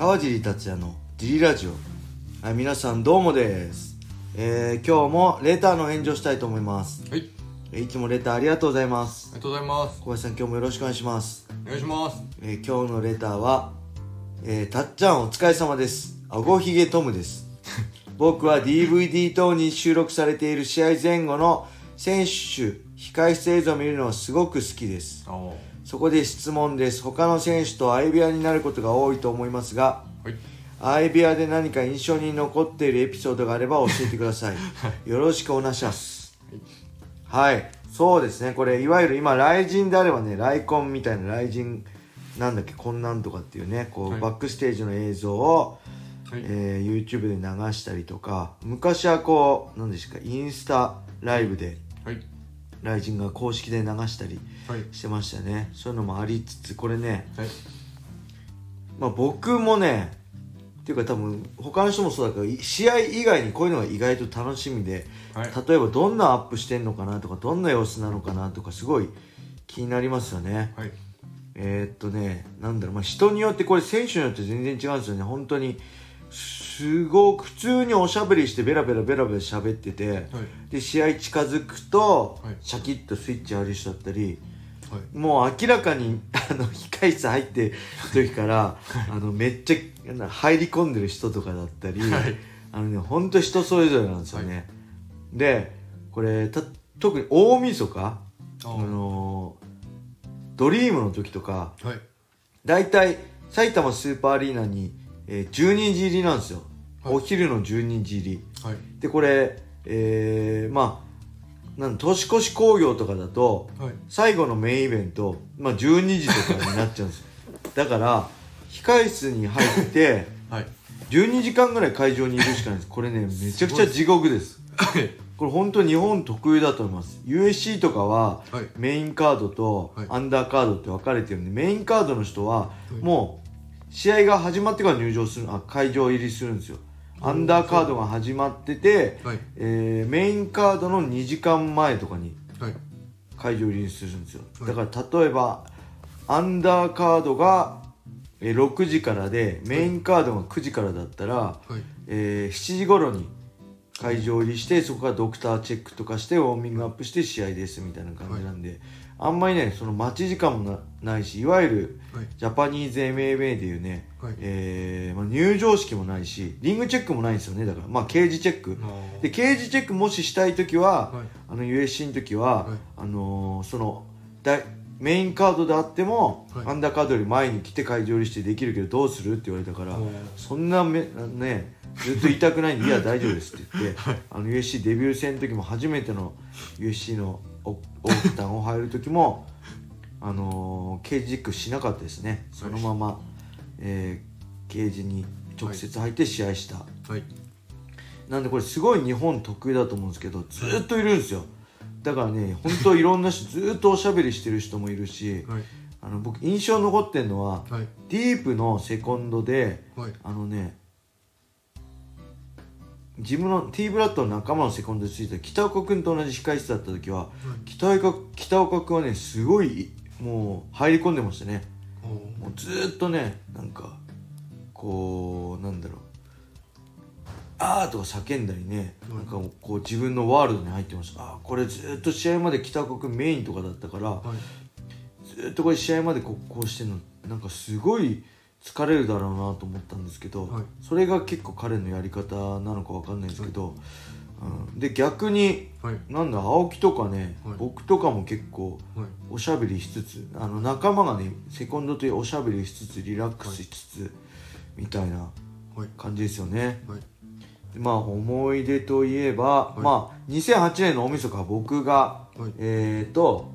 川尻達也のジリラジオはい皆さんどうもですえー、今日もレターの返事をしたいと思いますはい、あいつもレターありがとうございますりがとうございます。小林さん今日もよろしくお願いしますお願いします。えー今日のレターは、えーたっちゃんお疲れ様です。あごひげトムです。僕は DVD 等に収録されている試合前後の選手、控室映像を見るのはすごく好きです。そこで質問です。他の選手と相部屋になることが多いと思いますが、はい、相部屋で何か印象に残っているエピソードがあれば教えてください。よろしくお願いします。はい。そうですね。これ、いわゆる今、雷神であればね、雷魂みたいな雷神、なんだっけ、こんなんとかっていうね、こう、はいバックステージの映像を、はい、えー YouTube で流したりとか、昔はこう、なんですか、インスタライブで、はい、雷神が公式で流したりはい、してましたよね。そういうのもありつつ、これね、はい、まあ僕もね、っていうか多分他の人もそうだけどい試合以外にこういうのが意外と楽しみで、はい。例えばどんなアップしてんのかなとかどんな様子なのかなとかすごい気になりますよね。はい、えーっとねなんだろう、まあ、人によってこれ選手によって全然違うんですよね。本当にすごく普通におしゃべりしてベラベラベラベラ喋ってて、はい、で試合近づくと、はい。シャキッとスイッチある人だったりはい、もう明らかに あの控室入ってる時からあのめっちゃ入り込んでる人とかだったり、はい。あのね本当人それぞれなんですよね、でこれた特に大晦日ああのドリームの時とかはい、大体埼玉スーパーアリーナに、えー12時入りなんですよ、はい。お昼の12時入り。はい、でこれえー、まあなん年越し興行とかだとはい、最後のメインイベント、まあ、12時とかになっちゃうんですよ。だから控室に入って はい、12時間ぐらい会場にいるしかないです。これねめちゃくちゃ地獄です。はい、これ本当日本特有だと思います。USC とかははい、メインカードとはい。アンダーカードって分かれてるんでメインカードの人ははい。もう試合が始まってから入場するあ会場入りするんですよ。アンダーカードが始まってて、はい、えーメインカードの2時間前とかにはい、会場入りするんですよ、はい。だから例えばアンダーカードがえー6時からでメインカードが9時からだったら、はい、えー7時頃に会場入りしてそこからドクターチェックとかしてウォーミングアップして試合ですみたいな感じなんで、あんまりねその待ち時間もなないしいわゆるはい、ジャパニーズ MMA でいうね、はい。えーまあ、入場式もないしリングチェックもないんですよね。だからまあケージチェック。あでケージチェックもししたい時は、はい。あの USC の時は、はい。あのーそのだメインカードであっても、はい。アンダーカードより前に来て会場入りしてできるけどどうするって言われたから、そんなめねずっと痛くないんで「いや大丈夫です」って言って、あの USC デビュー戦の時も初めての USC のオオークタンを入る時もあのーケージチェックしなかったですねそのまま、えーケージに直接入って試合した、はい、なんでこれすごい日本得意だと思うんですけどずっといるんですよだからね本当いろんな人ずっとおしゃべりしてる人もいるしはい、あの僕印象残ってるのは、ディープのセコンドで、あのね自分の T ブラッドの仲間のセコンドについて北岡君と同じ控室だった時は北岡北岡君はねすごいもう入り込んでましたね。もうずーっとねなんかこうなんだろう。あーとか叫んだりね、うんなんかこう自分のワールドに入ってました。あーこれずーっと試合まで北岡君メインとかだったから、はい、ずーっとこれ試合までこうこうしてるの。なんかすごい疲れるだろうなと思ったんですけど、はい。それが結構彼のやり方なのかわかんないんですけど、うん、で逆にはい、なんだ青木とかね、はい。僕とかも結構はい、おしゃべりしつつあの仲間がねセコンドというおしゃべりしつつリラックスしつつ、みたいなはい、感じですよね。はい、まあ思い出といえば、い。まあ2008年の大晦日僕が、はい。えっ、ー、と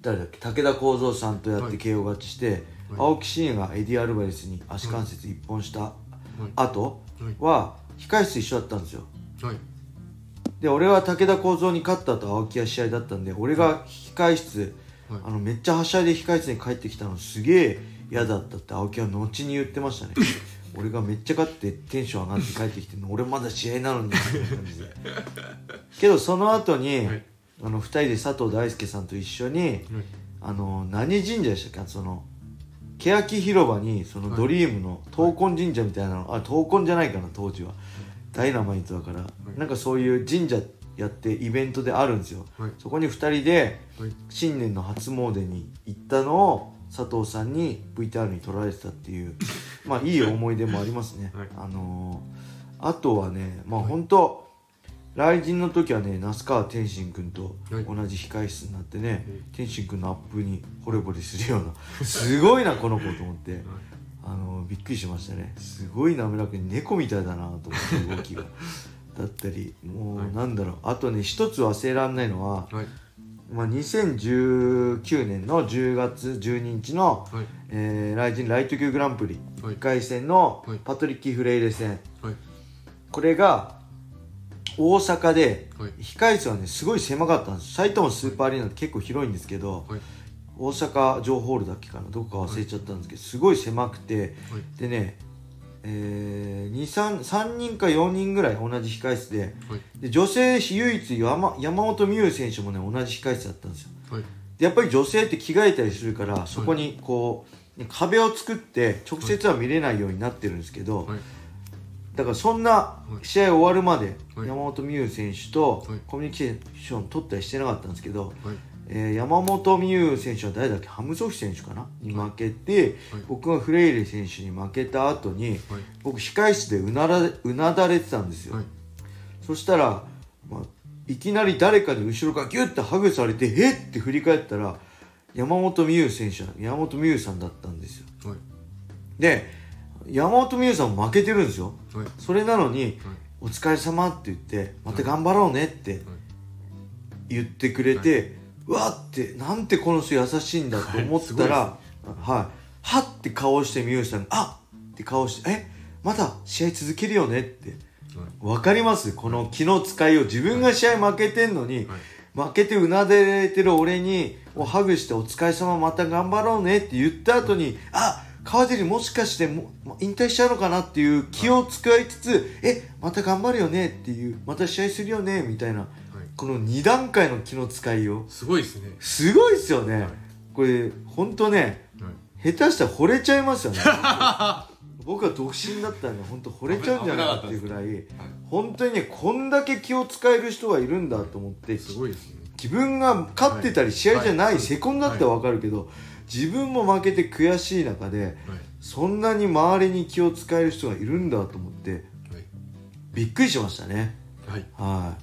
誰だっけ武田幸三さんとやっはい。て KO 勝ちして、青木真也がエディ・アルバレスに足関節一本した後は控室一緒だったんですよ。はい、で俺は武田幸三に勝った後青木は試合だったんで俺が控室、はい。あのめっちゃはしゃいで控室に帰ってきたのすげえ嫌だったって青木は後に言ってましたね。俺がめっちゃ勝ってテンション上がって帰ってきて俺まだ試合なのにけどその後に、はい。あの2人で佐藤大輔さんと一緒にあの何神社でしたっけ？その欅広場にそのドリームの闘魂神社みたいなの、あ闘魂じゃないかな当時は。ダイナマイトだから、い。なんかそういう神社やってイベントであるんですよ、はい。そこに2人ではい。新年の初詣に行ったのを佐藤さんに VTR に撮られてたっていう まあいい思い出もありますね、はい。あのーあとはねまあ本当来人の時はね那須川天心君とはい。同じ控室になってね、うん。天心君のアップに惚れ惚れするようなすごいなこの子と思って。あのびっくりしましたね。すごい滑らかに猫みたいだなと思って動きが。だったりもはい。うなんだろう。あとね一つ忘れられないのは、はい。まあ、2019年の10月12日の、はい。えー、ライジンライト級グランプリはい。1回戦のはい。パトリッキー・フレイレ戦。はい。これが大阪ではい。控室はねすごい狭かったんです。埼玉スーパーアリーナって結構広いんですけどはい。大阪城ホールだっけかなどこか忘れちゃったんですけどすごい狭くてはい。でねえー、2 3, 3人か4人ぐらい同じ控室ではい。で女性唯一山山本美優選手もね同じ控室だったんですよ。はい。でやっぱり女性って着替えたりするからそこにこう、ね壁を作って直接は見れないようになってるんですけど、はいだからそんな試合終わるまではい。山本美優選手とはい。コミュニケーション取ったりしてなかったんですけど、はい。えー山本美優選手は誰だっけ？ハムソフィ選手かな？に負けて、はい。僕がフレイレ選手に負けた後にはい。僕控室でうならうなだれてたんですよ、はい。そしたら、まあ、いきなり誰かに後ろからギュッてハグされてえっ？って振り返ったら山本美優選手は山本美優さんだったんですよ。はい。で山本美優さんも負けてるんですよ。はい。それなのにはい「お疲れ様って言って「また頑張ろうね」って言ってくれて、うわってなんてこの人優しいんだと思ったら、はい。はって顔して美優さんが「あっ!」って顔して「えまだ試合続けるよね」って。はい。わかります？この気の使いを自分が試合負けてんのに、はい。負けてうなでれてる俺にをハグして「お疲れ様また頑張ろうね」って言った後に「あ川尻もしかしてもう引退しちゃうのかな」っていう気を使いつつ「えまた頑張るよね」っていう「また試合するよね」みたいなはい。この2段階の気の使いを。すごいですね。すごいっすよね、はい。これ本当ねはい。下手したら惚れちゃいますよね。僕は独身だったらね本当惚れちゃうんじゃないかっていうぐらい本当にねこんだけ気を使える人がいるんだと思ってすごいですね。自分が勝ってたり試合じゃない、はいセコンドだったら分かるけど、自分も負けて悔しい中ではい。そんなに周りに気を使える人がいるんだと思ってはい。びっくりしましたね。はい。はい。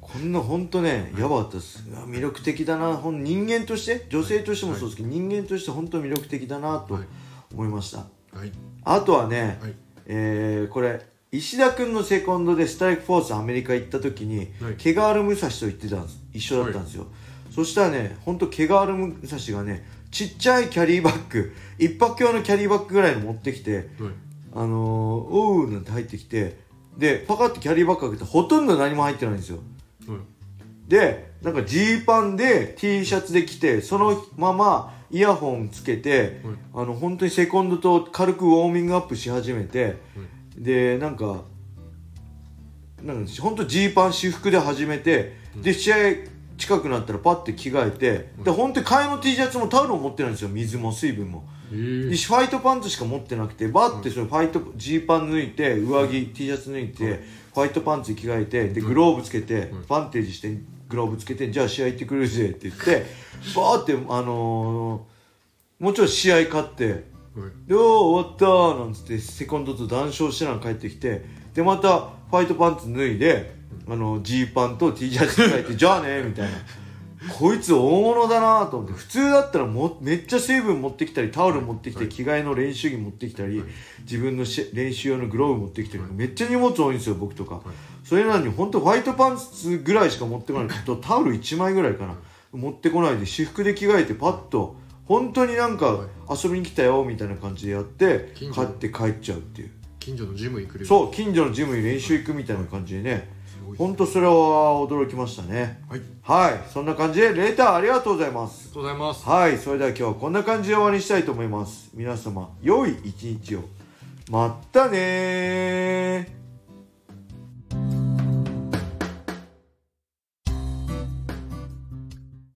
こんな本当ねやばかったです。魅力的だな。人間として女性としてもそうですけど、人間として本当魅力的だなとはい。思いました、はい。あとはね、はい。えーこれ石田君のセコンドでストライクフォースアメリカ行った時に、はい。毛ガール武蔵と行ってたんです。一緒だったんですよ、そしたらねほんと毛ガール武蔵がねちっちゃいキャリーバッグ一泊用のキャリーバッグぐらいの持ってきてはい。あのー、おうなんて入ってきてでパカッてキャリーバッグ開けてほとんど何も入ってないんですよ。はい。でなんかジーパンで T シャツで着てそのままイヤホンつけて、あの本当にセコンドと軽くウォーミングアップし始めて、でなんかなんか本当ジーパン私服で始めて、で試合近くなったらパッて着替えて、で本当に替えの T シャツもタオルも持ってないんですよ。水も水分も。ファイトパンツしか持ってなくてバッてそのファイトジーパン脱いで上着 T シャツ脱いでファイトパンツに着替えてでグローブつけてパンテージしてグローブつけてじゃあ試合行ってくるぜって言ってバーってあのーもちろん試合勝ってはい「でおー終わった」なんつってセコンドと談笑してなんか帰ってきてでまたファイトパンツ脱いであのジーパンと T シャツ着替えて「じゃあね」みたいな。こいつ大物だなと思って。普通だったらもめっちゃ水分持ってきたりタオル持ってきて着替えの練習着持ってきたり自分のし練習用のグローブ持ってきたりめっちゃ荷物多いんですよ僕とか。それなのに本当ホワイトパンツぐらいしか持ってこない。とタオル1枚ぐらいかな。持ってこないで私服で着替えてパッと本当になんか遊びに来たよみたいな感じでやって買って帰っちゃうっていう。近所のジム行くうそう近所のジムに練習行くみたいな感じでね本当それは驚きましたね。はい。はい。そんな感じでレーターありがとうございます。ありがとうございます。はい、それでは今日はこんな感じで終わりにしたいと思います。皆様、良い一日を。まったねー。